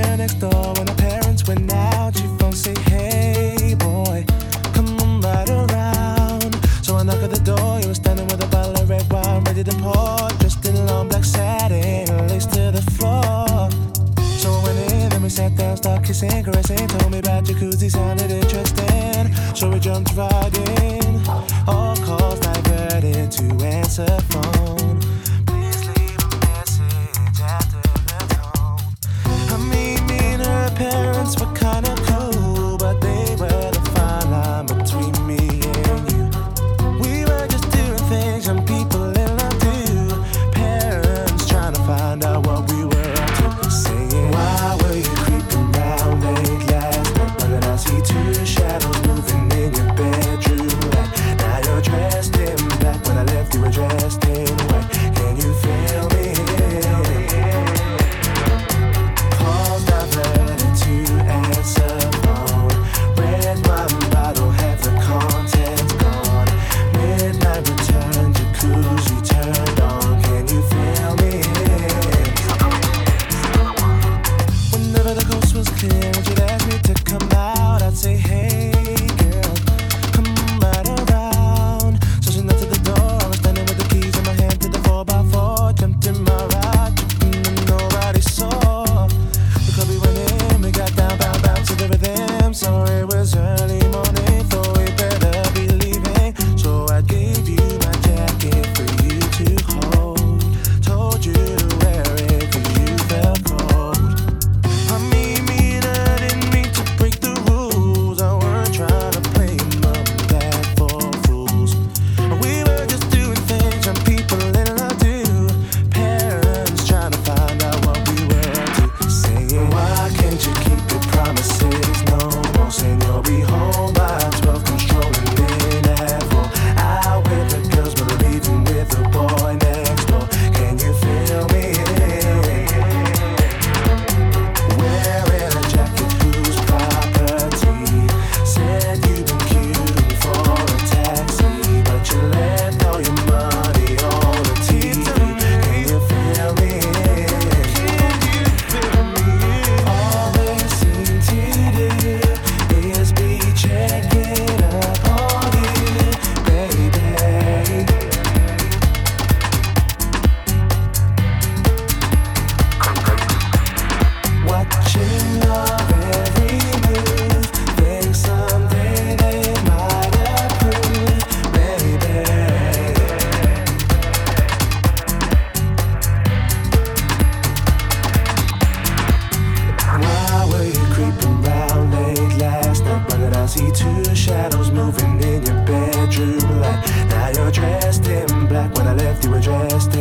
next door when our parents went out. she phone say, hey boy, come on right around. So I knock at the door, you were standing with a bottle of red wine ready to pour. Dressed in long black satin, lace to the floor. So I went in, then we sat down, started kissing, caressing. Told me about jacuzzi, sounded interesting. So we jumped right in. see two shadows moving in your bedroom light. Now you're dressed in black when I left you were dressed